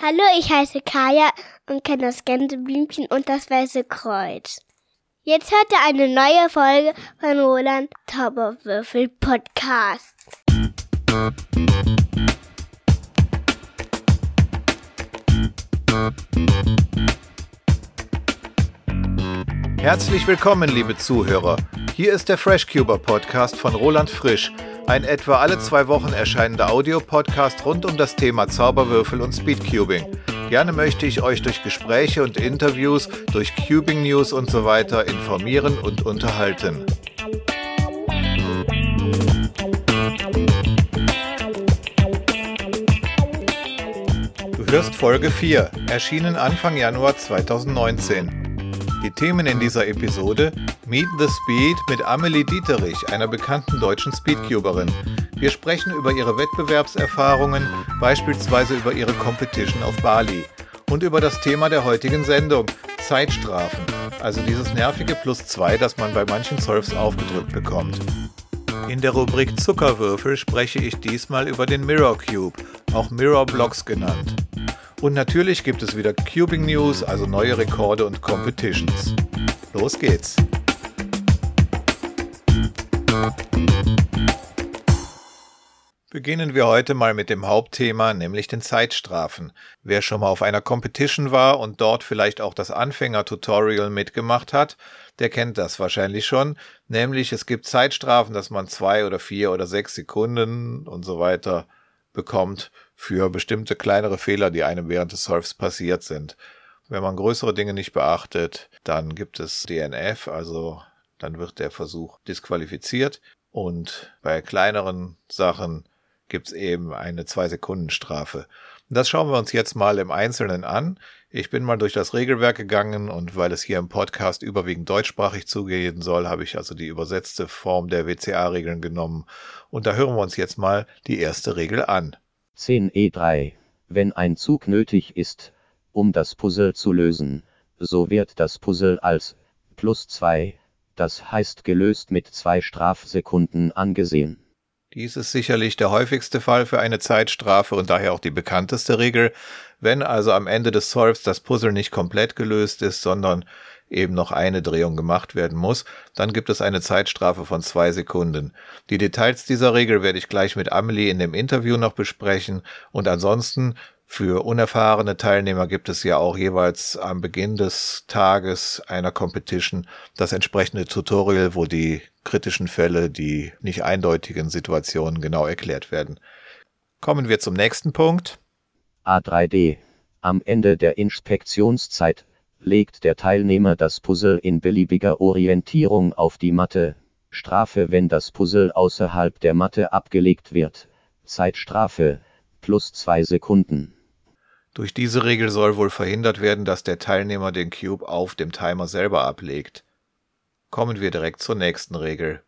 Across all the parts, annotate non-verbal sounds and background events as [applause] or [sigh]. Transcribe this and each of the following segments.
Hallo, ich heiße Kaya und kenne das Gänseblümchen und das Weiße Kreuz. Jetzt hört ihr eine neue Folge von Roland Zauberwürfel Podcast. Herzlich willkommen, liebe Zuhörer. Hier ist der FreshCuber Podcast von Roland Frisch ein etwa alle zwei Wochen erscheinender Audiopodcast rund um das Thema Zauberwürfel und Speedcubing. Gerne möchte ich euch durch Gespräche und Interviews, durch Cubing News und so weiter informieren und unterhalten. Du hörst Folge 4, erschienen Anfang Januar 2019. Die Themen in dieser Episode Meet the Speed mit Amelie Dieterich, einer bekannten deutschen Speedcuberin. Wir sprechen über ihre Wettbewerbserfahrungen, beispielsweise über ihre Competition auf Bali und über das Thema der heutigen Sendung, Zeitstrafen, also dieses nervige Plus 2, das man bei manchen Surfs aufgedrückt bekommt. In der Rubrik Zuckerwürfel spreche ich diesmal über den Mirror Cube, auch Mirror Blocks genannt. Und natürlich gibt es wieder Cubing News, also neue Rekorde und Competitions. Los geht's! Beginnen wir heute mal mit dem Hauptthema, nämlich den Zeitstrafen. Wer schon mal auf einer Competition war und dort vielleicht auch das Anfänger-Tutorial mitgemacht hat, der kennt das wahrscheinlich schon. Nämlich es gibt Zeitstrafen, dass man zwei oder vier oder sechs Sekunden und so weiter bekommt für bestimmte kleinere Fehler, die einem während des Surfs passiert sind. Wenn man größere Dinge nicht beachtet, dann gibt es DNF, also dann wird der Versuch disqualifiziert. Und bei kleineren Sachen gibt es eben eine Zwei-Sekunden-Strafe. Das schauen wir uns jetzt mal im Einzelnen an. Ich bin mal durch das Regelwerk gegangen und weil es hier im Podcast überwiegend deutschsprachig zugehen soll, habe ich also die übersetzte Form der WCA-Regeln genommen. Und da hören wir uns jetzt mal die erste Regel an. 10e3. Wenn ein Zug nötig ist, um das Puzzle zu lösen, so wird das Puzzle als plus 2, das heißt gelöst mit zwei Strafsekunden angesehen. Dies ist sicherlich der häufigste Fall für eine Zeitstrafe und daher auch die bekannteste Regel. Wenn also am Ende des Solves das Puzzle nicht komplett gelöst ist, sondern eben noch eine Drehung gemacht werden muss, dann gibt es eine Zeitstrafe von zwei Sekunden. Die Details dieser Regel werde ich gleich mit Amelie in dem Interview noch besprechen und ansonsten für unerfahrene Teilnehmer gibt es ja auch jeweils am Beginn des Tages einer Competition das entsprechende Tutorial, wo die kritischen Fälle, die nicht eindeutigen Situationen genau erklärt werden. Kommen wir zum nächsten Punkt. A3D. Am Ende der Inspektionszeit legt der Teilnehmer das Puzzle in beliebiger Orientierung auf die Matte. Strafe, wenn das Puzzle außerhalb der Matte abgelegt wird. Zeitstrafe plus zwei Sekunden. Durch diese Regel soll wohl verhindert werden, dass der Teilnehmer den Cube auf dem Timer selber ablegt. Kommen wir direkt zur nächsten Regel.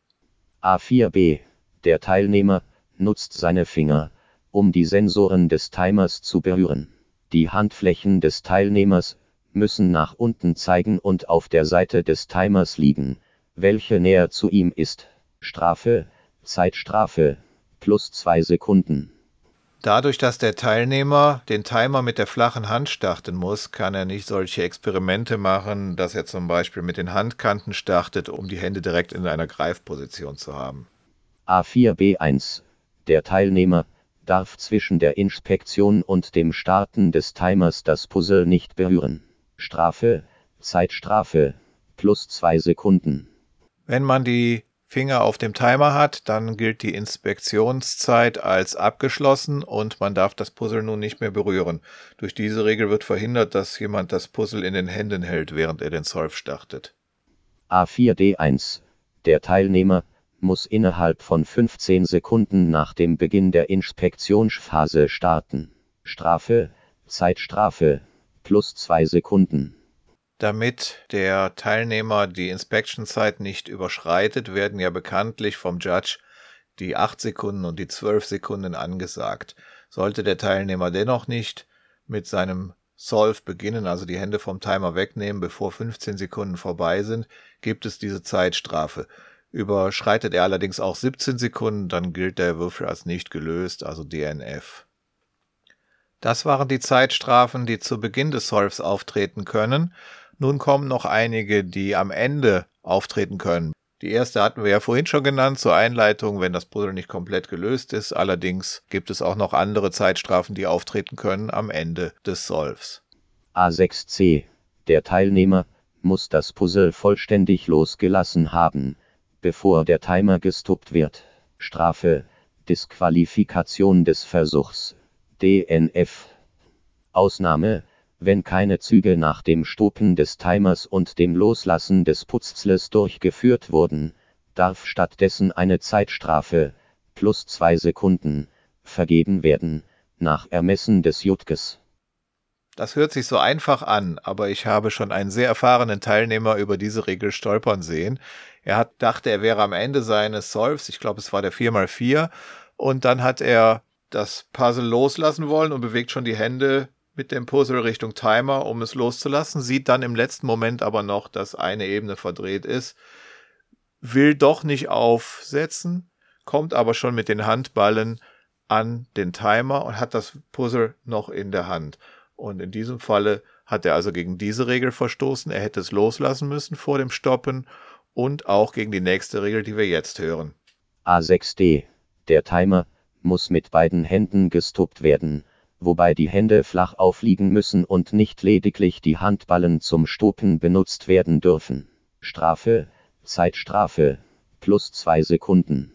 A4b. Der Teilnehmer nutzt seine Finger, um die Sensoren des Timers zu berühren. Die Handflächen des Teilnehmers müssen nach unten zeigen und auf der Seite des Timers liegen, welche näher zu ihm ist. Strafe, Zeitstrafe, plus zwei Sekunden. Dadurch, dass der Teilnehmer den Timer mit der flachen Hand starten muss, kann er nicht solche Experimente machen, dass er zum Beispiel mit den Handkanten startet, um die Hände direkt in einer Greifposition zu haben. A4B1. Der Teilnehmer darf zwischen der Inspektion und dem Starten des Timers das Puzzle nicht berühren. Strafe, Zeitstrafe, plus zwei Sekunden. Wenn man die Finger auf dem Timer hat, dann gilt die Inspektionszeit als abgeschlossen und man darf das Puzzle nun nicht mehr berühren. Durch diese Regel wird verhindert, dass jemand das Puzzle in den Händen hält, während er den Solve startet. A4D1. Der Teilnehmer muss innerhalb von 15 Sekunden nach dem Beginn der Inspektionsphase starten. Strafe, Zeitstrafe, plus zwei Sekunden. Damit der Teilnehmer die Inspection-Zeit nicht überschreitet, werden ja bekanntlich vom Judge die 8 Sekunden und die 12 Sekunden angesagt. Sollte der Teilnehmer dennoch nicht mit seinem Solve beginnen, also die Hände vom Timer wegnehmen, bevor 15 Sekunden vorbei sind, gibt es diese Zeitstrafe. Überschreitet er allerdings auch 17 Sekunden, dann gilt der Würfel als nicht gelöst, also DNF. Das waren die Zeitstrafen, die zu Beginn des Solves auftreten können. Nun kommen noch einige, die am Ende auftreten können. Die erste hatten wir ja vorhin schon genannt zur Einleitung, wenn das Puzzle nicht komplett gelöst ist. Allerdings gibt es auch noch andere Zeitstrafen, die auftreten können am Ende des Solves. A6c. Der Teilnehmer muss das Puzzle vollständig losgelassen haben, bevor der Timer gestoppt wird. Strafe. Disqualifikation des Versuchs. DNF. Ausnahme wenn keine Züge nach dem Stoppen des Timers und dem Loslassen des Putzles durchgeführt wurden, darf stattdessen eine Zeitstrafe, plus zwei Sekunden, vergeben werden, nach Ermessen des Jutkes. Das hört sich so einfach an, aber ich habe schon einen sehr erfahrenen Teilnehmer über diese Regel stolpern sehen. Er hat dachte, er wäre am Ende seines Solves, ich glaube, es war der 4x4, und dann hat er das Puzzle loslassen wollen und bewegt schon die Hände mit dem Puzzle Richtung Timer, um es loszulassen, sieht dann im letzten Moment aber noch, dass eine Ebene verdreht ist, will doch nicht aufsetzen, kommt aber schon mit den Handballen an den Timer und hat das Puzzle noch in der Hand. Und in diesem Falle hat er also gegen diese Regel verstoßen. Er hätte es loslassen müssen vor dem Stoppen und auch gegen die nächste Regel, die wir jetzt hören. A6D. Der Timer muss mit beiden Händen gestoppt werden wobei die Hände flach aufliegen müssen und nicht lediglich die Handballen zum Stoppen benutzt werden dürfen. Strafe, Zeitstrafe, plus zwei Sekunden.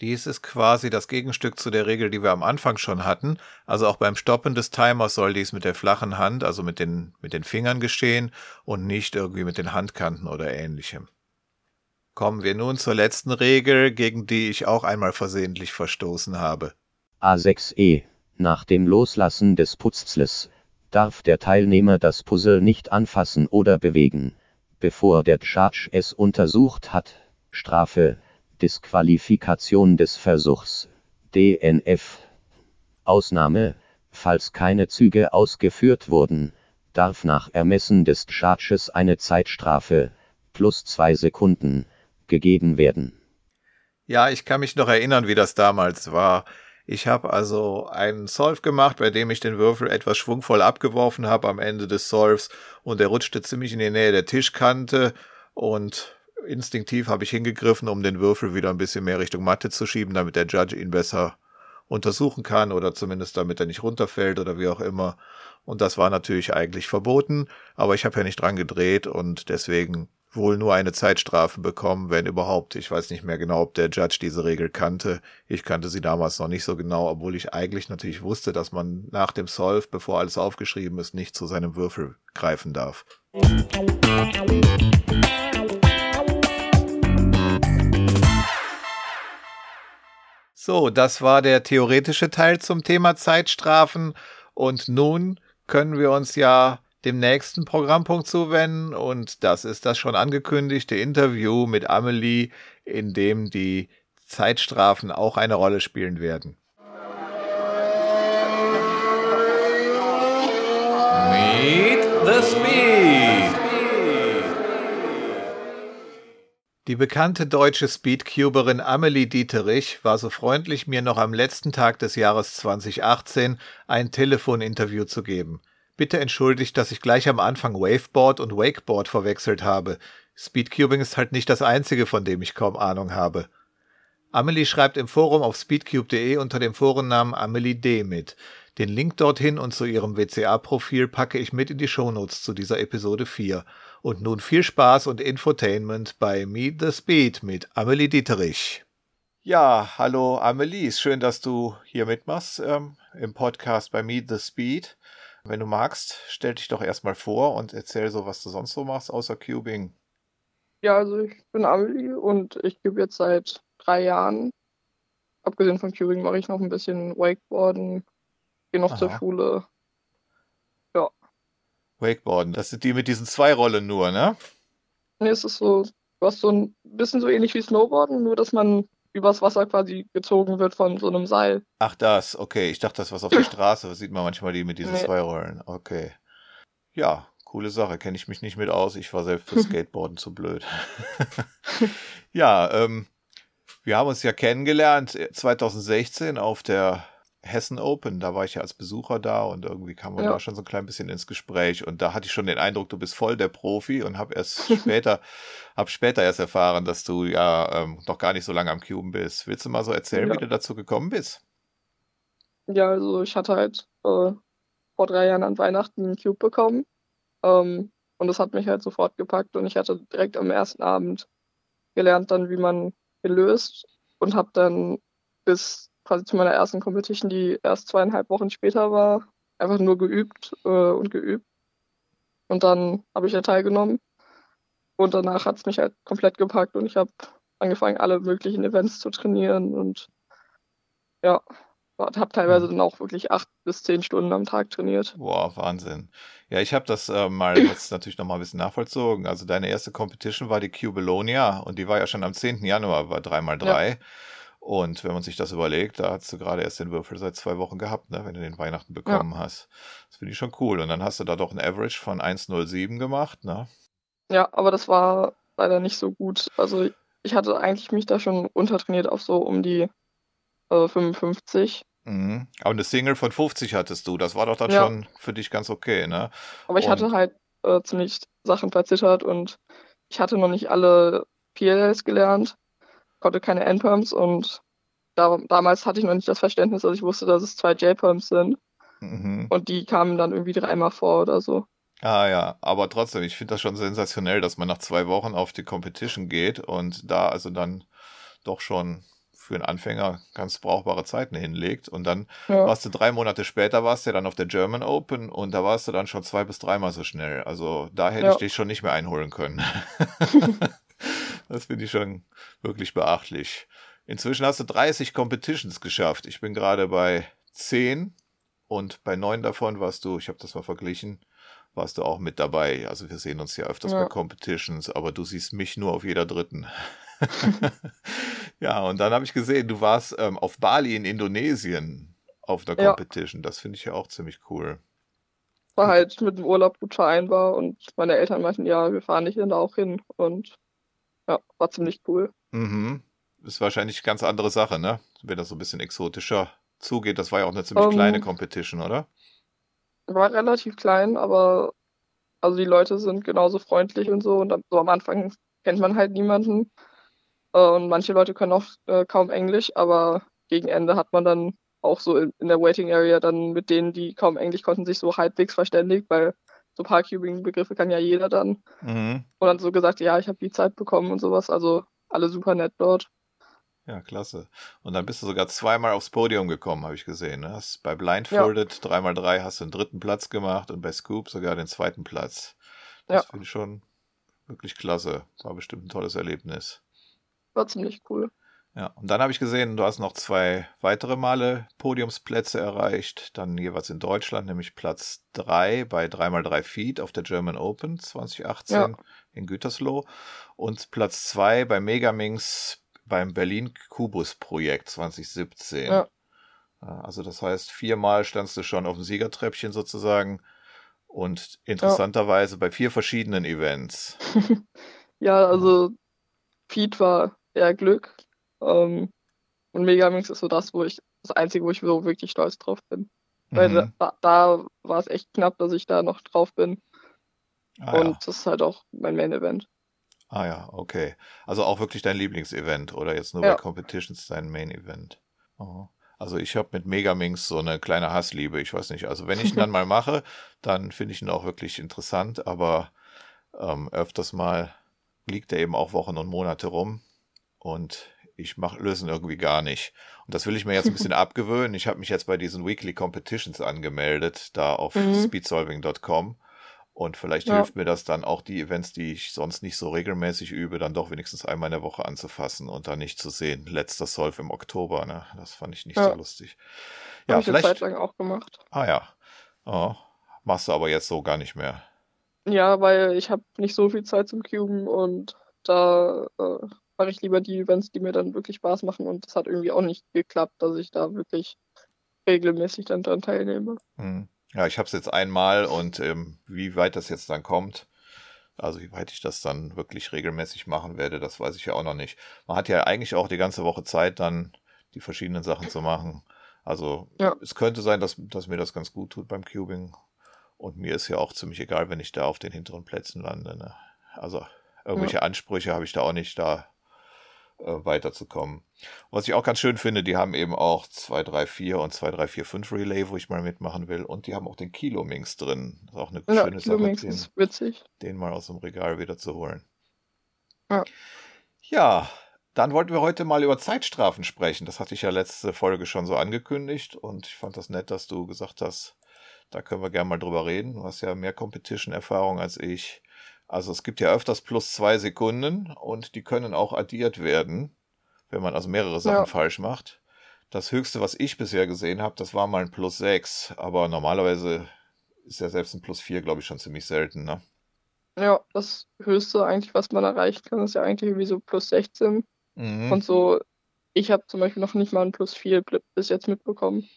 Dies ist quasi das Gegenstück zu der Regel, die wir am Anfang schon hatten. Also auch beim Stoppen des Timers soll dies mit der flachen Hand, also mit den, mit den Fingern geschehen und nicht irgendwie mit den Handkanten oder ähnlichem. Kommen wir nun zur letzten Regel, gegen die ich auch einmal versehentlich verstoßen habe. A6e nach dem Loslassen des Putzles. Darf der Teilnehmer das Puzzle nicht anfassen oder bewegen, bevor der Judge es untersucht hat. Strafe, Disqualifikation des Versuchs, DNF. Ausnahme, falls keine Züge ausgeführt wurden, darf nach Ermessen des Judges eine Zeitstrafe, plus zwei Sekunden, gegeben werden. Ja, ich kann mich noch erinnern, wie das damals war. Ich habe also einen Solve gemacht, bei dem ich den Würfel etwas schwungvoll abgeworfen habe am Ende des Solves und er rutschte ziemlich in die Nähe der Tischkante und instinktiv habe ich hingegriffen, um den Würfel wieder ein bisschen mehr Richtung Matte zu schieben, damit der Judge ihn besser untersuchen kann oder zumindest damit er nicht runterfällt oder wie auch immer. Und das war natürlich eigentlich verboten, aber ich habe ja nicht dran gedreht und deswegen wohl nur eine Zeitstrafe bekommen, wenn überhaupt. Ich weiß nicht mehr genau, ob der Judge diese Regel kannte. Ich kannte sie damals noch nicht so genau, obwohl ich eigentlich natürlich wusste, dass man nach dem Solve, bevor alles aufgeschrieben ist, nicht zu seinem Würfel greifen darf. So, das war der theoretische Teil zum Thema Zeitstrafen. Und nun können wir uns ja dem nächsten Programmpunkt zuwenden und das ist das schon angekündigte Interview mit Amelie, in dem die Zeitstrafen auch eine Rolle spielen werden. Meet the Speed. Die bekannte deutsche Speedcuberin Amelie Dieterich war so freundlich, mir noch am letzten Tag des Jahres 2018 ein Telefoninterview zu geben. Bitte entschuldigt, dass ich gleich am Anfang Waveboard und Wakeboard verwechselt habe. Speedcubing ist halt nicht das einzige, von dem ich kaum Ahnung habe. Amelie schreibt im Forum auf speedcube.de unter dem Forennamen Amelie D mit. Den Link dorthin und zu ihrem WCA-Profil packe ich mit in die Shownotes zu dieser Episode 4. Und nun viel Spaß und Infotainment bei Meet the Speed mit Amelie Dieterich. Ja, hallo Amelie, ist schön, dass du hier mitmachst ähm, im Podcast bei Meet the Speed. Wenn du magst, stell dich doch erstmal vor und erzähl so, was du sonst so machst, außer Cubing. Ja, also ich bin Amelie und ich cube jetzt seit drei Jahren. Abgesehen von Cubing mache ich noch ein bisschen Wakeboarden, gehe noch Aha. zur Schule. Ja. Wakeboarden, das sind die mit diesen zwei Rollen nur, ne? Nee, es ist so, du hast so ein bisschen so ähnlich wie Snowboarden, nur dass man übers Wasser quasi gezogen wird von so einem Seil. Ach, das, okay. Ich dachte, das was auf der Straße. Das sieht man manchmal die mit diesen nee. zwei Rollen. Okay. Ja, coole Sache. Kenne ich mich nicht mit aus. Ich war selbst für [laughs] Skateboarden zu blöd. [laughs] ja, ähm, wir haben uns ja kennengelernt 2016 auf der Hessen Open, da war ich ja als Besucher da und irgendwie kam man ja. da schon so ein klein bisschen ins Gespräch und da hatte ich schon den Eindruck, du bist voll der Profi und habe erst [laughs] später, habe später erst erfahren, dass du ja ähm, noch gar nicht so lange am Cuben bist. Willst du mal so erzählen, ja. wie du dazu gekommen bist? Ja, also ich hatte halt äh, vor drei Jahren an Weihnachten einen Cube bekommen ähm, und das hat mich halt sofort gepackt und ich hatte direkt am ersten Abend gelernt dann, wie man gelöst und habe dann bis quasi zu meiner ersten Competition, die erst zweieinhalb Wochen später war, einfach nur geübt äh, und geübt. Und dann habe ich da teilgenommen. Und danach hat es mich halt komplett gepackt und ich habe angefangen, alle möglichen Events zu trainieren und ja, habe teilweise dann auch wirklich acht bis zehn Stunden am Tag trainiert. Boah, Wahnsinn. Ja, ich habe das äh, mal [clears throat] jetzt natürlich noch mal ein bisschen nachvollzogen. Also deine erste Competition war die Cubelonia und die war ja schon am 10. Januar, war 3x3. Ja. Und wenn man sich das überlegt, da hast du gerade erst den Würfel seit zwei Wochen gehabt, ne, wenn du den Weihnachten bekommen ja. hast. Das finde ich schon cool. Und dann hast du da doch ein Average von 1,07 gemacht, ne? Ja, aber das war leider nicht so gut. Also ich hatte eigentlich mich da schon untertrainiert auf so um die äh, 55. Mhm. Aber eine Single von 50 hattest du. Das war doch dann ja. schon für dich ganz okay, ne? Aber ich und... hatte halt äh, ziemlich Sachen verzittert und ich hatte noch nicht alle PLLs gelernt konnte keine N-Perms und da, damals hatte ich noch nicht das Verständnis, dass ich wusste, dass es zwei J-Perms sind. Mhm. Und die kamen dann irgendwie dreimal vor oder so. Ah ja, aber trotzdem, ich finde das schon sensationell, dass man nach zwei Wochen auf die Competition geht und da also dann doch schon für einen Anfänger ganz brauchbare Zeiten hinlegt. Und dann ja. warst du drei Monate später, warst du dann auf der German Open und da warst du dann schon zwei bis dreimal so schnell. Also da hätte ja. ich dich schon nicht mehr einholen können. [laughs] [laughs] Das finde ich schon wirklich beachtlich. Inzwischen hast du 30 Competitions geschafft. Ich bin gerade bei 10 und bei 9 davon warst du, ich habe das mal verglichen, warst du auch mit dabei. Also wir sehen uns ja öfters ja. bei Competitions, aber du siehst mich nur auf jeder dritten. [laughs] ja, und dann habe ich gesehen, du warst ähm, auf Bali in Indonesien auf der Competition. Ja. Das finde ich ja auch ziemlich cool. War halt mit dem Urlaub gut vereinbar und meine Eltern meinten, ja, wir fahren nicht da auch hin und ja, war ziemlich cool. Mhm. Ist wahrscheinlich eine ganz andere Sache, ne? Wenn das so ein bisschen exotischer zugeht. Das war ja auch eine ziemlich um, ähm, kleine Competition, oder? War relativ klein, aber also die Leute sind genauso freundlich und so. Und so am Anfang kennt man halt niemanden. Äh, und manche Leute können auch äh, kaum Englisch, aber gegen Ende hat man dann auch so in, in der Waiting Area dann mit denen, die kaum Englisch konnten, sich so halbwegs verständigt, weil so Parcubing-Begriffe kann ja jeder dann. Mhm. Und dann so gesagt, ja, ich habe die Zeit bekommen und sowas. Also alle super nett dort. Ja, klasse. Und dann bist du sogar zweimal aufs Podium gekommen, habe ich gesehen. Ne? Hast bei Blindfolded ja. 3x3 hast du den dritten Platz gemacht und bei Scoop sogar den zweiten Platz. Das ja. finde ich schon wirklich klasse. War bestimmt ein tolles Erlebnis. War ziemlich cool. Ja, und dann habe ich gesehen, du hast noch zwei weitere Male Podiumsplätze erreicht, dann jeweils in Deutschland, nämlich Platz 3 bei 3x3 Feet auf der German Open 2018 ja. in Gütersloh und Platz 2 bei Megaminx beim Berlin Kubus Projekt 2017. Ja. Also das heißt, viermal standst du schon auf dem Siegertreppchen sozusagen und interessanterweise ja. bei vier verschiedenen Events. [laughs] ja, also Feed war eher Glück. Ähm, und Megamix ist so das, wo ich, das Einzige, wo ich so wirklich stolz drauf bin. Mhm. Weil da, da war es echt knapp, dass ich da noch drauf bin. Ah, und ja. das ist halt auch mein Main-Event. Ah ja, okay. Also auch wirklich dein Lieblingsevent oder jetzt nur ja. bei Competitions dein Main-Event. Oh. Also ich habe mit Megaminx so eine kleine Hassliebe. Ich weiß nicht. Also wenn ich ihn dann [laughs] mal mache, dann finde ich ihn auch wirklich interessant. Aber ähm, öfters mal liegt er eben auch Wochen und Monate rum. Und ich mach, löse ihn irgendwie gar nicht. Und das will ich mir jetzt ein bisschen [laughs] abgewöhnen. Ich habe mich jetzt bei diesen Weekly Competitions angemeldet, da auf mhm. speedsolving.com. Und vielleicht ja. hilft mir das dann auch die Events, die ich sonst nicht so regelmäßig übe, dann doch wenigstens einmal in der Woche anzufassen und dann nicht zu sehen. Letzter Solve im Oktober, ne? Das fand ich nicht ja. so lustig. Ja, Hab vielleicht. Ich eine Zeit lang auch gemacht. Ah ja. Oh, machst du aber jetzt so gar nicht mehr. Ja, weil ich habe nicht so viel Zeit zum Cuben und da äh, mache ich lieber die Events, die mir dann wirklich Spaß machen. Und das hat irgendwie auch nicht geklappt, dass ich da wirklich regelmäßig dann dran teilnehme. Hm. Ja, ich habe es jetzt einmal und ähm, wie weit das jetzt dann kommt, also wie weit ich das dann wirklich regelmäßig machen werde, das weiß ich ja auch noch nicht. Man hat ja eigentlich auch die ganze Woche Zeit, dann die verschiedenen Sachen zu machen. Also Ja. es könnte sein, dass, dass mir das ganz gut tut beim Cubing. Und mir ist ja auch ziemlich egal, wenn ich da auf den hinteren Plätzen lande. Ne? Also irgendwelche Ansprüche habe ich da auch nicht, da weiterzukommen. Was ich auch ganz schön finde, die haben eben auch 2, 3, 4 und 2, 3, 4, 5 Relay, wo ich mal mitmachen will. Und die haben auch den Kilomix drin. Das ist auch eine Ja, schöne Sache, den, ist witzig. den mal aus dem Regal wieder zu holen. Ja. Ja, dann wollten wir heute mal über Zeitstrafen sprechen. Das hatte ich ja letzte Folge schon so angekündigt und ich fand das nett, dass du gesagt hast, da können wir gerne mal drüber reden. Du hast ja mehr Competition-Erfahrung als ich. Also es gibt ja öfters plus zwei Sekunden und die können auch addiert werden, wenn man also mehrere Sachen Ja. falsch macht. Das höchste, was ich bisher gesehen habe, das war mal ein plus sechs, aber normalerweise ist ja selbst ein plus vier, glaube ich, schon ziemlich selten, ne? Ja, das Höchste eigentlich, was man erreichen kann, ist ja eigentlich irgendwie so plus 16. Mhm. Und so, ich habe zum Beispiel noch nicht mal ein plus 4 bl- bis jetzt mitbekommen.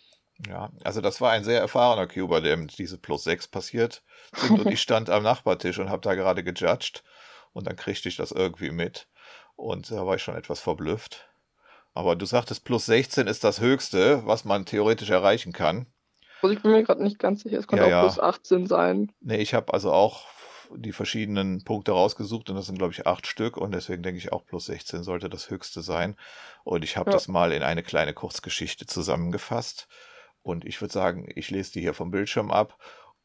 Ja, also das war ein sehr erfahrener Cuber, dem diese plus 6 passiert sind und ich [laughs] stand am Nachbartisch und habe da gerade gejudged und dann kriegte ich das irgendwie mit und da war ich schon etwas verblüfft. Aber du sagtest, plus 16 ist das Höchste, was man theoretisch erreichen kann. Also ich bin mir gerade nicht ganz sicher, es könnte Ja, auch ja. plus 18 sein. Nee, ich habe also auch die verschiedenen Punkte rausgesucht und das sind, glaube ich, acht Stück und deswegen denke ich auch plus 16 sollte das höchste sein. Und ich habe Ja. das mal in eine kleine Kurzgeschichte zusammengefasst und ich würde sagen, ich lese die hier vom Bildschirm ab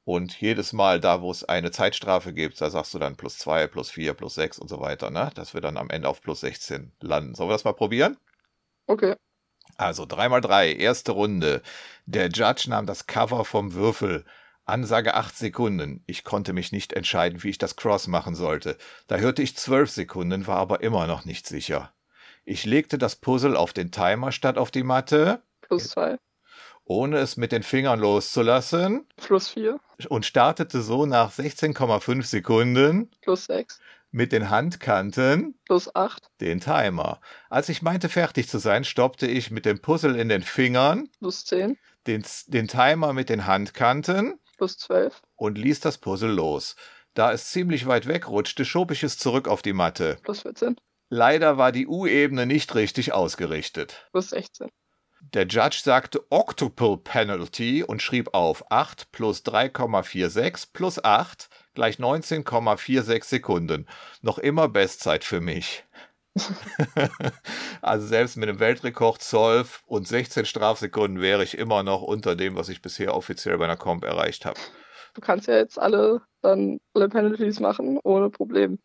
und jedes Mal da, wo es eine Zeitstrafe gibt, da sagst du dann plus zwei, plus vier, plus sechs und so weiter, ne? Dass wir dann am Ende auf plus 16 landen. Sollen wir das mal probieren? Okay. Also 3x3, erste Runde. Der Judge nahm das Cover vom Würfel. Ansage 8 Sekunden. Ich konnte mich nicht entscheiden, wie ich das Cross machen sollte. Da hörte ich 12 Sekunden, war aber immer noch nicht sicher. Ich legte das Puzzle auf den Timer statt auf die Matte, Plus 2. ohne es mit den Fingern loszulassen, Plus 4. und startete so nach 16,5 Sekunden Plus 6. mit den Handkanten Plus 8. den Timer. Als ich meinte, fertig zu sein, stoppte ich mit dem Puzzle in den Fingern Plus 10. den, den Timer mit den Handkanten Plus 12. und ließ das Puzzle los. Da es ziemlich weit wegrutschte, schob ich es zurück auf die Matte. Plus 14. Leider war die U-Ebene nicht richtig ausgerichtet. Plus 16. Der Judge sagte Octuple Penalty und schrieb auf 8 plus 3,46 plus 8 gleich 19,46 Sekunden. Noch immer Bestzeit für mich. [laughs] also selbst mit einem Weltrekord 12 und 16 Strafsekunden wäre ich immer noch unter dem, was ich bisher offiziell bei einer Comp erreicht habe. Du kannst ja jetzt alle dann alle Penalties machen, ohne Problem.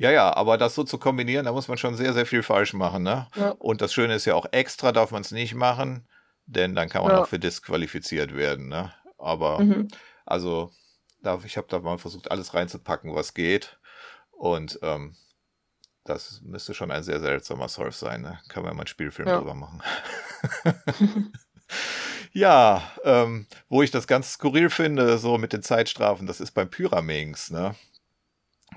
Ja, ja, aber das so zu kombinieren, da muss man schon sehr, sehr viel falsch machen, ne? Ja. Und das Schöne ist ja auch, extra darf man es nicht machen, denn dann kann man Ja. auch für disqualifiziert werden, ne? Aber, Mhm. also, da, ich habe da mal versucht, alles reinzupacken, was geht. Und ähm, das müsste schon ein sehr seltsamer Surf sein, ne? Kann man mal einen Spielfilm Ja. drüber machen. [laughs] ja, ähm, wo ich das ganz skurril finde, so mit den Zeitstrafen, das ist beim Pyraminx, ne?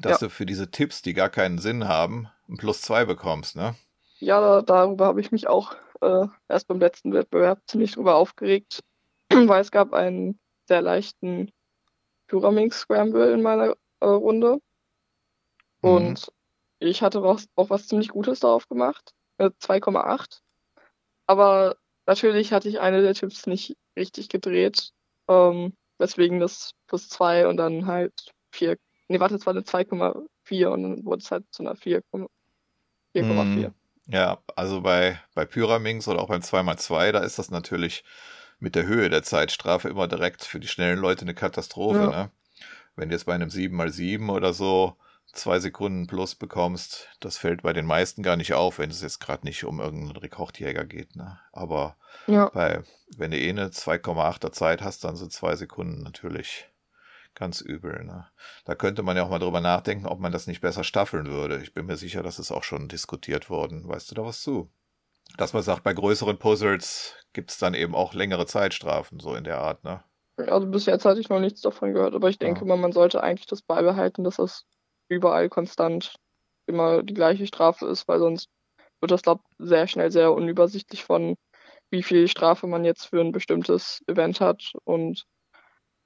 Dass Ja. du für diese Tipps, die gar keinen Sinn haben, ein Plus zwei bekommst, ne? Ja, da, darüber habe ich mich auch äh, erst beim letzten Wettbewerb ziemlich drüber aufgeregt, [clears throat] weil es gab einen sehr leichten Pyramid Scramble in meiner äh, Runde. Mhm. Und ich hatte auch, auch was ziemlich Gutes darauf gemacht, äh, 2,8. Aber natürlich hatte ich eine der Tipps nicht richtig gedreht, ähm, weswegen das plus 2 und dann halt 4. Nee, warte, es war eine 2,4 und dann wurde es halt zu einer 4,4. 4,4. Mhm. Ja, also bei, bei Pyraminx oder auch beim 2x2, da ist das natürlich mit der Höhe der Zeitstrafe immer direkt für die schnellen Leute eine Katastrophe. Ja. Ne? Wenn du jetzt bei einem 7x7 oder so zwei Sekunden plus bekommst, das fällt bei den meisten gar nicht auf, wenn es jetzt gerade nicht um irgendeinen Rekordjäger geht. Ne? Aber Ja. bei, wenn du eh eine 2,8er Zeit hast, dann sind zwei Sekunden natürlich ganz übel. Ne? Da könnte man ja auch mal drüber nachdenken, ob man das nicht besser staffeln würde. Ich bin mir sicher, das ist auch schon diskutiert worden. Weißt du da was zu? Dass man sagt, bei größeren Puzzles gibt es dann eben auch längere Zeitstrafen, so in der Art, ne? Also bis jetzt hatte ich noch nichts davon gehört, aber ich denke Ja. mal, man sollte eigentlich das beibehalten, dass das überall konstant immer die gleiche Strafe ist, weil sonst wird das, glaube sehr schnell sehr unübersichtlich von, wie viel Strafe man jetzt für ein bestimmtes Event hat und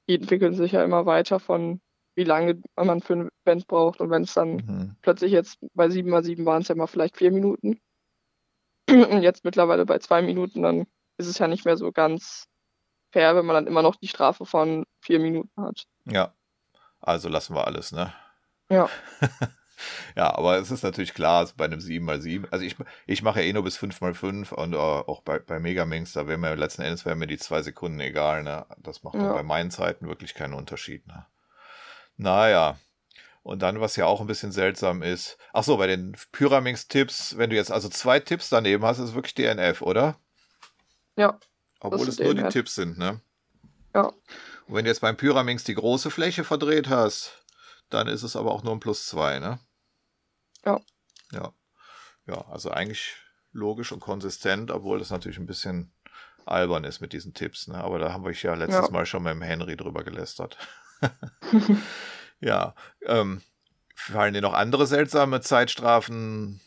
die entwickeln sich ja immer weiter von, wie lange man für ein Event braucht und wenn es dann Mhm. plötzlich jetzt bei 7x7 waren es ja mal vielleicht vier Minuten und jetzt mittlerweile bei zwei Minuten, dann ist es ja nicht mehr so ganz fair, wenn man dann immer noch die Strafe von vier Minuten hat. Ja, also lassen wir alles, ne? Ja. [laughs] ja, aber es ist natürlich klar, bei einem 7x7, also ich, ich mache ja eh nur bis 5x5 und uh, auch bei, bei Megaminx, da wäre mir letzten Endes wären mir die zwei Sekunden egal, ne? Das macht ja. bei meinen Zeiten wirklich keinen Unterschied, ne? Naja. Und dann, was ja auch ein bisschen seltsam ist, ach so, bei den Pyraminx-Tipps, wenn du jetzt also zwei Tipps daneben hast, ist es wirklich DNF, oder? Ja. Obwohl es nur die Tipps sind, ne? Ja. Und wenn du jetzt beim Pyraminx die große Fläche verdreht hast, dann ist es aber auch nur ein Plus 2, ne? Ja. Ja. Ja, also eigentlich logisch und konsistent, obwohl das natürlich ein bisschen albern ist mit diesen Tipps, ne? Aber da haben wir ja letztes ja. Mal schon mit dem Henry drüber gelästert. [laughs] ja. Ähm, fallen dir noch andere seltsame Zeitstrafen,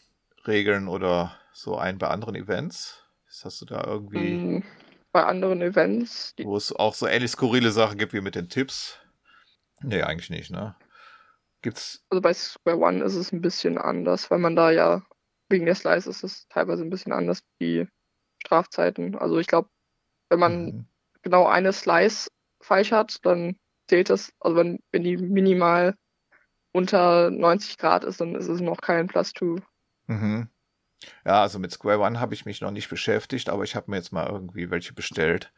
Regeln oder so ein bei anderen Events? Hast du da irgendwie. Mm, bei anderen Events. Wo es auch so ähnlich skurrile Sachen gibt wie mit den Tipps? Nee, eigentlich nicht, ne? Gibt's. Also bei Square One ist es ein bisschen anders, weil man da ja wegen der Slice ist es teilweise ein bisschen anders wie Strafzeiten. Also ich glaube, wenn man mhm. genau eine Slice falsch hat, dann zählt das, also wenn, wenn die minimal unter 90 Grad ist, dann ist es noch kein Plus 2. Mhm. Ja, also mit Square One habe ich mich noch nicht beschäftigt, aber ich habe mir jetzt mal irgendwie welche bestellt.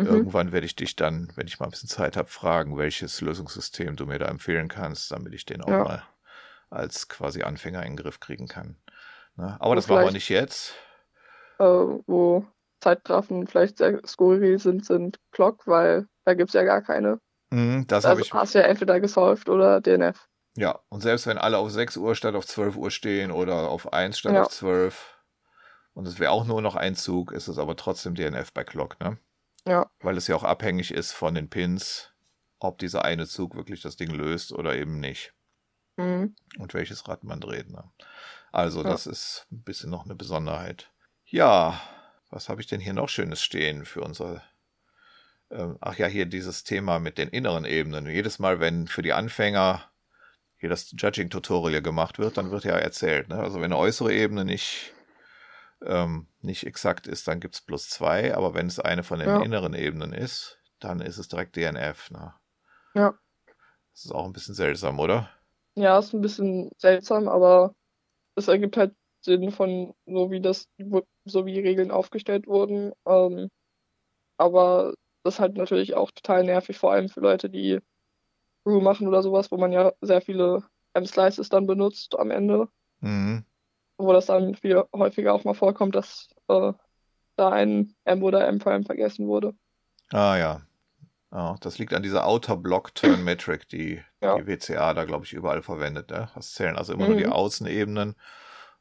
Mhm. Irgendwann werde ich dich dann, wenn ich mal ein bisschen Zeit habe, fragen, welches Lösungssystem du mir da empfehlen kannst, damit ich den auch ja. mal als quasi Anfänger in den Griff kriegen kann. Ne? Aber das machen wir nicht jetzt. Äh, wo Zeitgrafen vielleicht sehr skurril sind, sind Clock, weil da gibt es ja gar keine. Mhm, das also ich. hast du ja entweder gesolved oder DNF. Ja, und selbst wenn alle auf 6 Uhr statt auf 12 Uhr stehen oder auf 1 statt ja. auf 12 und es wäre auch nur noch ein Zug, ist es aber trotzdem DNF bei Clock, ne? Ja. Weil es ja auch abhängig ist von den Pins, ob dieser eine Zug wirklich das Ding löst oder eben nicht. Mhm. Und welches Rad man dreht, ne? Also, ja. das ist ein bisschen noch eine Besonderheit. Ja, was habe ich denn hier noch Schönes stehen für unser ähm, ach ja, hier dieses Thema mit den inneren Ebenen. Jedes Mal, wenn für die Anfänger hier das Judging-Tutorial gemacht wird, dann wird ja erzählt. Ne? Also wenn eine äußere Ebene nicht, ähm, nicht exakt ist, dann gibt es plus zwei, aber wenn es eine von den ja. inneren Ebenen ist, dann ist es direkt DNF. Ne? Ja. Das ist auch ein bisschen seltsam, oder? Ja, ist ein bisschen seltsam, aber es ergibt halt Sinn von so wie das, so wie Regeln aufgestellt wurden. Ähm, aber das ist halt natürlich auch total nervig, vor allem für Leute, die Brew machen oder sowas, wo man ja sehr viele M-Slices dann benutzt am Ende. Mhm. Wo das dann viel häufiger auch mal vorkommt, dass äh, da ein M oder M-Prime vergessen wurde. Ah ja. Oh, das liegt an dieser Outer Block Turn Metric, die ja. die WCA da, glaube ich, überall verwendet. Ne? Das zählen also immer mhm. nur die mhm. Außenebenen.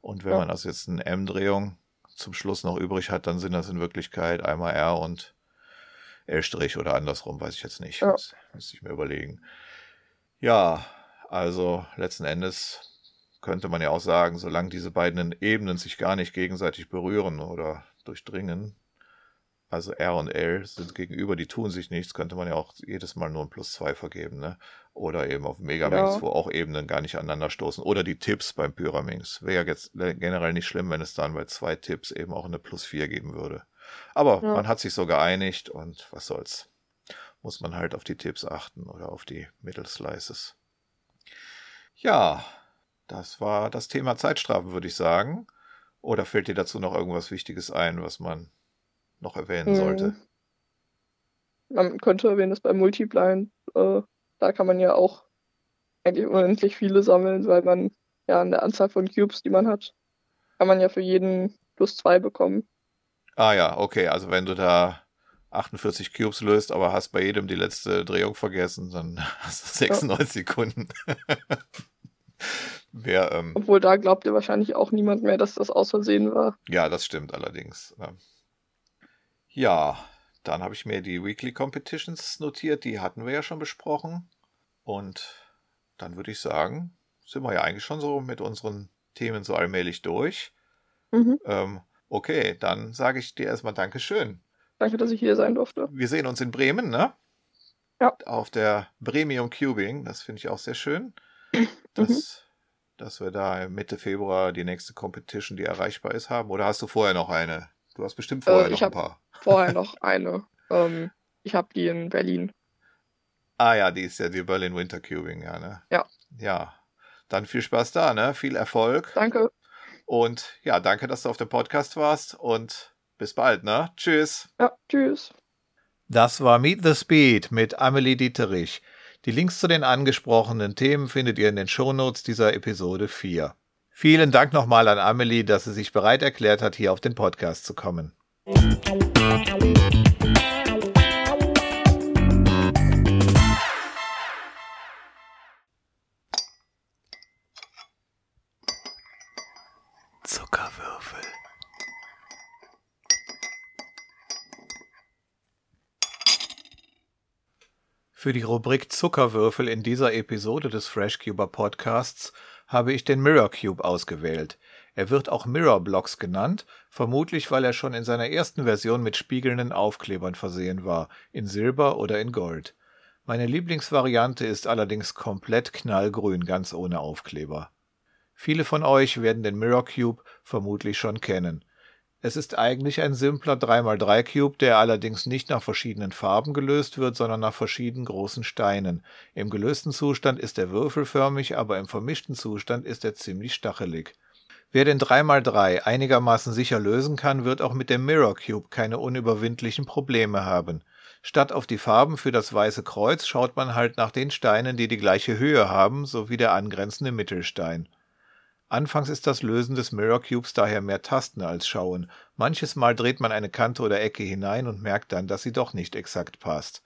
Und wenn ja. man also jetzt eine M-Drehung zum Schluss noch übrig hat, dann sind das in Wirklichkeit einmal R und L' oder andersrum, weiß ich jetzt nicht. Ja. Das müsste ich mir überlegen. Ja, also letzten Endes könnte man ja auch sagen, solange diese beiden Ebenen sich gar nicht gegenseitig berühren oder durchdringen, also R und L sind gegenüber, die tun sich nichts, könnte man ja auch jedes Mal nur ein Plus 2 vergeben, ne? Oder eben auf Megaminx, ja. wo auch Ebenen gar nicht aneinander stoßen. Oder die Tipps beim Pyraminx. Wäre ja jetzt generell nicht schlimm, wenn es dann bei zwei Tipps eben auch eine Plus 4 geben würde. Aber ja. man hat sich so geeinigt und was soll's. Muss man halt auf die Tipps achten oder auf die Middle Slices. Ja, das war das Thema Zeitstrafen, würde ich sagen. Oder fällt dir dazu noch irgendwas Wichtiges ein, was man noch erwähnen hm. sollte? Man könnte erwähnen, dass beim Multiblind, äh, da kann man ja auch eigentlich unendlich viele sammeln, weil man ja an der Anzahl von Cubes, die man hat, kann man ja für jeden plus zwei bekommen. Ah ja, okay. Also wenn du da 48 Cubes löst, aber hast bei jedem die letzte Drehung vergessen, dann [laughs] hast du 96 ja. Sekunden. [laughs] Wer, ähm, Obwohl da glaubt ihr wahrscheinlich auch niemand mehr, dass das aus Versehen war. Ja, das stimmt allerdings. Ja, dann habe ich mir die Weekly Competitions notiert, die hatten wir ja schon besprochen. Und dann würde ich sagen, sind wir ja eigentlich schon so mit unseren Themen so allmählich durch. Mhm. Ähm, Okay, dann sage ich dir erstmal Dankeschön. Danke, dass ich hier sein durfte. Wir sehen uns in Bremen, ne? Ja. Auf der Premium Cubing. Das finde ich auch sehr schön. Mhm. Dass wir da Mitte Februar die nächste Competition, die erreichbar ist, haben. Oder hast du vorher noch eine Du hast bestimmt vorher Äh, noch ich ein paar. Vorher [laughs] noch eine. Ähm, ich habe die in Berlin. Ah ja, die ist ja die Berlin Winter Cubing, ja, ne? Ja. Ja. Dann viel Spaß da, ne? Viel Erfolg. Danke. Und ja, danke, dass du auf dem Podcast warst und bis bald, ne? Tschüss. Ja, tschüss. Das war Meet the Speed mit Amelie Dieterich. Die Links zu den angesprochenen Themen findet ihr in den Shownotes dieser Episode 4. Vielen Dank nochmal an Amelie, dass sie sich bereit erklärt hat, hier auf den Podcast zu kommen. Für die Rubrik Zuckerwürfel in dieser Episode des FreshCuber Podcasts habe ich den Mirror Cube ausgewählt. Er wird auch Mirror Blocks genannt, vermutlich weil er schon in seiner ersten Version mit spiegelnden Aufklebern versehen war, in Silber oder in Gold. Meine Lieblingsvariante ist allerdings komplett knallgrün, ganz ohne Aufkleber. Viele von euch werden den Mirror Cube vermutlich schon kennen. Es ist eigentlich ein simpler 3x3 Cube, der allerdings nicht nach verschiedenen Farben gelöst wird, sondern nach verschiedenen großen Steinen. Im gelösten Zustand ist er würfelförmig, aber im vermischten Zustand ist er ziemlich stachelig. Wer den 3x3 einigermaßen sicher lösen kann, wird auch mit dem Mirror Cube keine unüberwindlichen Probleme haben. Statt auf die Farben für das weiße Kreuz schaut man halt nach den Steinen, die die gleiche Höhe haben, sowie der angrenzende Mittelstein. Anfangs ist das Lösen des Mirror Cubes daher mehr Tasten als Schauen. Manches Mal dreht man eine Kante oder Ecke hinein und merkt dann, dass sie doch nicht exakt passt.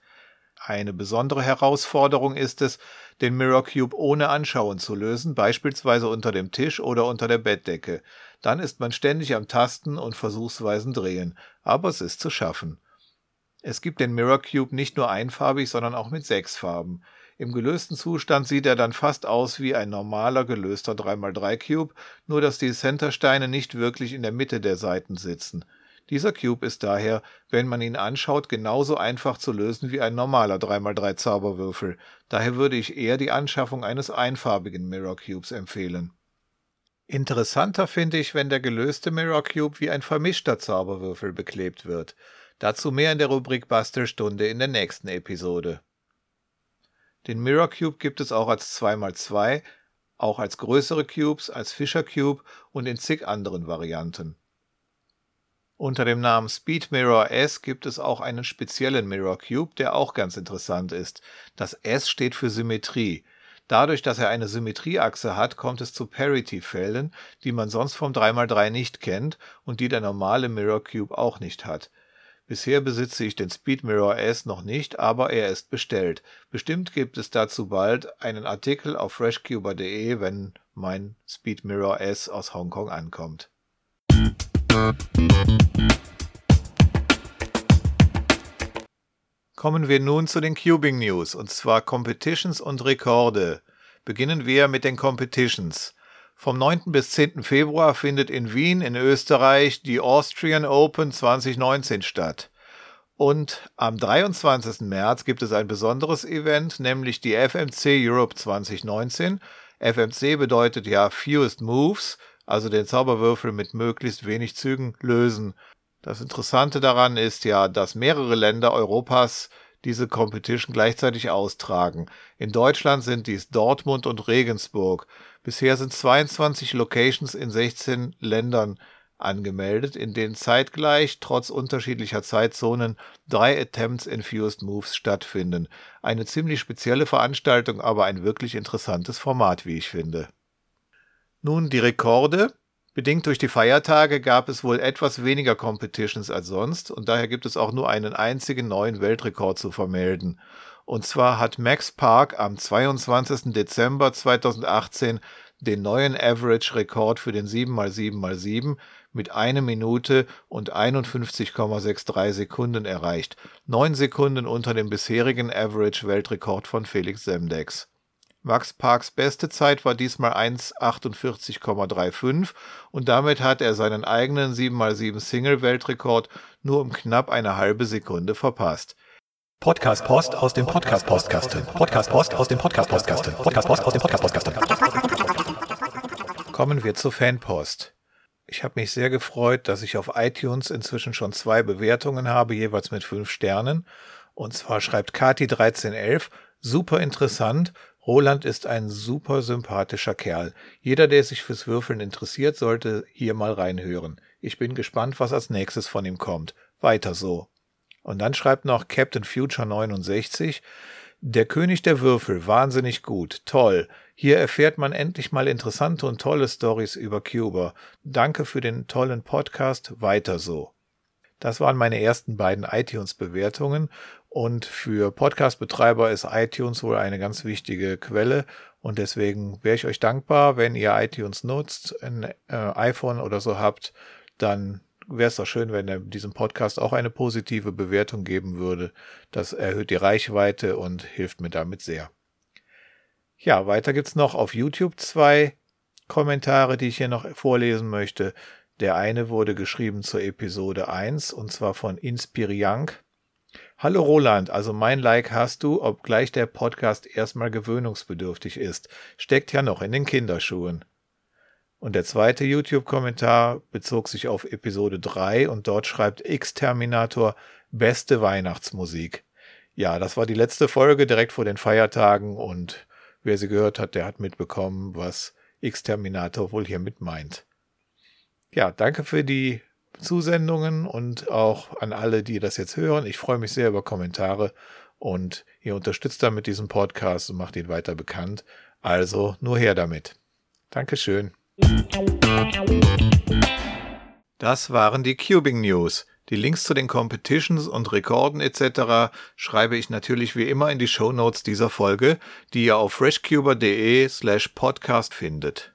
Eine besondere Herausforderung ist es, den Mirror Cube ohne Anschauen zu lösen, beispielsweise unter dem Tisch oder unter der Bettdecke. Dann ist man ständig am Tasten und versuchsweisen Drehen, aber es ist zu schaffen. Es gibt den Mirror Cube nicht nur einfarbig, sondern auch mit sechs Farben. Im gelösten Zustand sieht er dann fast aus wie ein normaler gelöster 3x3 Cube, nur dass die Centersteine nicht wirklich in der Mitte der Seiten sitzen. Dieser Cube ist daher, wenn man ihn anschaut, genauso einfach zu lösen wie ein normaler 3x3 Zauberwürfel. Daher würde ich eher die Anschaffung eines einfarbigen Mirror Cubes empfehlen. Interessanter finde ich, wenn der gelöste Mirror Cube wie ein vermischter Zauberwürfel beklebt wird. Dazu mehr in der Rubrik Bastelstunde in der nächsten Episode. Den Mirror Cube gibt es auch als 2x2, auch als größere Cubes, als Fischer Cube und in zig anderen Varianten. Unter dem Namen Speed Mirror S gibt es auch einen speziellen Mirror Cube, der auch ganz interessant ist. Das S steht für Symmetrie. Dadurch, dass er eine Symmetrieachse hat, kommt es zu Parity-Fällen, die man sonst vom 3x3 nicht kennt und die der normale Mirror Cube auch nicht hat. Bisher besitze ich den Speed Mirror S noch nicht, aber er ist bestellt. Bestimmt gibt es dazu bald einen Artikel auf freshcuber.de, wenn mein Speed Mirror S aus Hongkong ankommt. Kommen wir nun zu den Cubing News, und zwar Competitions und Rekorde. Beginnen wir mit den Competitions. Vom 9. bis 10. Februar findet in Wien in Österreich die Austrian Open 2019 statt. Und am 23. März gibt es ein besonderes Event, nämlich die FMC Europe 2019. FMC bedeutet ja Fewest Moves, also den Zauberwürfel mit möglichst wenig Zügen lösen. Das Interessante daran ist ja, dass mehrere Länder Europas diese Competition gleichzeitig austragen. In Deutschland sind dies Dortmund und Regensburg. Bisher sind 22 Locations in 16 Ländern angemeldet, in denen zeitgleich, trotz unterschiedlicher Zeitzonen, drei Attempts in Fused Moves stattfinden. Eine ziemlich spezielle Veranstaltung, aber ein wirklich interessantes Format, wie ich finde. Nun die Rekorde. Bedingt durch die Feiertage gab es wohl etwas weniger Competitions als sonst und daher gibt es auch nur einen einzigen neuen Weltrekord zu vermelden. Und zwar hat Max Park am 22. Dezember 2018 den neuen Average-Rekord für den 7x7x7 mit 1 Minute und 51,63 Sekunden erreicht. 9 Sekunden unter dem bisherigen Average-Weltrekord von Felix Semdex. Max Parks beste Zeit war diesmal 1,48,35 und damit hat er seinen eigenen 7x7 Single-Weltrekord nur um knapp eine halbe Sekunde verpasst. Podcast Post aus dem Podcast Postkasten. Podcast Post aus dem Podcast Postkasten. Podcast Post aus dem Podcast Postkasten. Kommen wir zur Fanpost. Ich habe mich sehr gefreut, dass ich auf iTunes inzwischen schon zwei Bewertungen habe, jeweils mit fünf Sternen. Und zwar schreibt Kati1311, super interessant. Roland ist ein super sympathischer Kerl. Jeder, der sich fürs Würfeln interessiert, sollte hier mal reinhören. Ich bin gespannt, was als nächstes von ihm kommt. Weiter so. Und dann schreibt noch Captain Future 69, der König der Würfel, wahnsinnig gut, toll. Hier erfährt man endlich mal interessante und tolle Stories über Cuba. Danke für den tollen Podcast, weiter so. Das waren meine ersten beiden iTunes-Bewertungen und für Podcast-Betreiber ist iTunes wohl eine ganz wichtige Quelle und deswegen wäre ich euch dankbar, wenn ihr iTunes nutzt, ein äh, iPhone oder so habt, dann wäre es doch schön, wenn er diesem Podcast auch eine positive Bewertung geben würde. Das erhöht die Reichweite und hilft mir damit sehr. Ja, weiter gibt's noch auf YouTube zwei Kommentare, die ich hier noch vorlesen möchte. Der eine wurde geschrieben zur Episode 1 und zwar von Inspiriank. Hallo Roland, also mein Like hast du, obgleich der Podcast erstmal gewöhnungsbedürftig ist. Steckt ja noch in den Kinderschuhen. Und der zweite YouTube-Kommentar bezog sich auf Episode 3 und dort schreibt X-Terminator beste Weihnachtsmusik. Ja, das war die letzte Folge direkt vor den Feiertagen und wer sie gehört hat, der hat mitbekommen, was X-Terminator wohl hier mit meint. Ja, danke für die Zusendungen und auch an alle, die das jetzt hören. Ich freue mich sehr über Kommentare und ihr unterstützt damit diesen Podcast und macht ihn weiter bekannt. Also nur her damit. Dankeschön. Das waren die Cubing News. Die Links zu den Competitions und Rekorden etc. schreibe ich natürlich wie immer in die Show Notes dieser Folge, die ihr auf freshcuber.de slash podcast findet.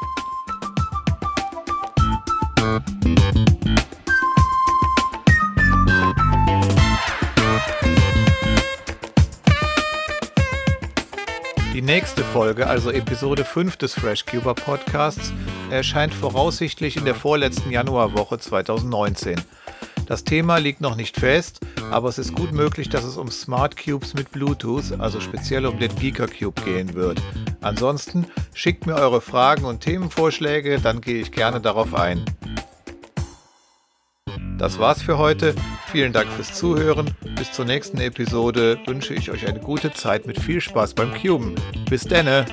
Die nächste Folge, also Episode 5 des FreshCuber Podcasts, erscheint voraussichtlich in der vorletzten Januarwoche 2019. Das Thema liegt noch nicht fest, aber es ist gut möglich, dass es um Smart Cubes mit Bluetooth, also speziell um den Beaker Cube gehen wird. Ansonsten schickt mir eure Fragen und Themenvorschläge, dann gehe ich gerne darauf ein. Das war's für heute. Vielen Dank fürs Zuhören. Bis zur nächsten Episode wünsche ich euch eine gute Zeit mit viel Spaß beim Cuben. Bis denne!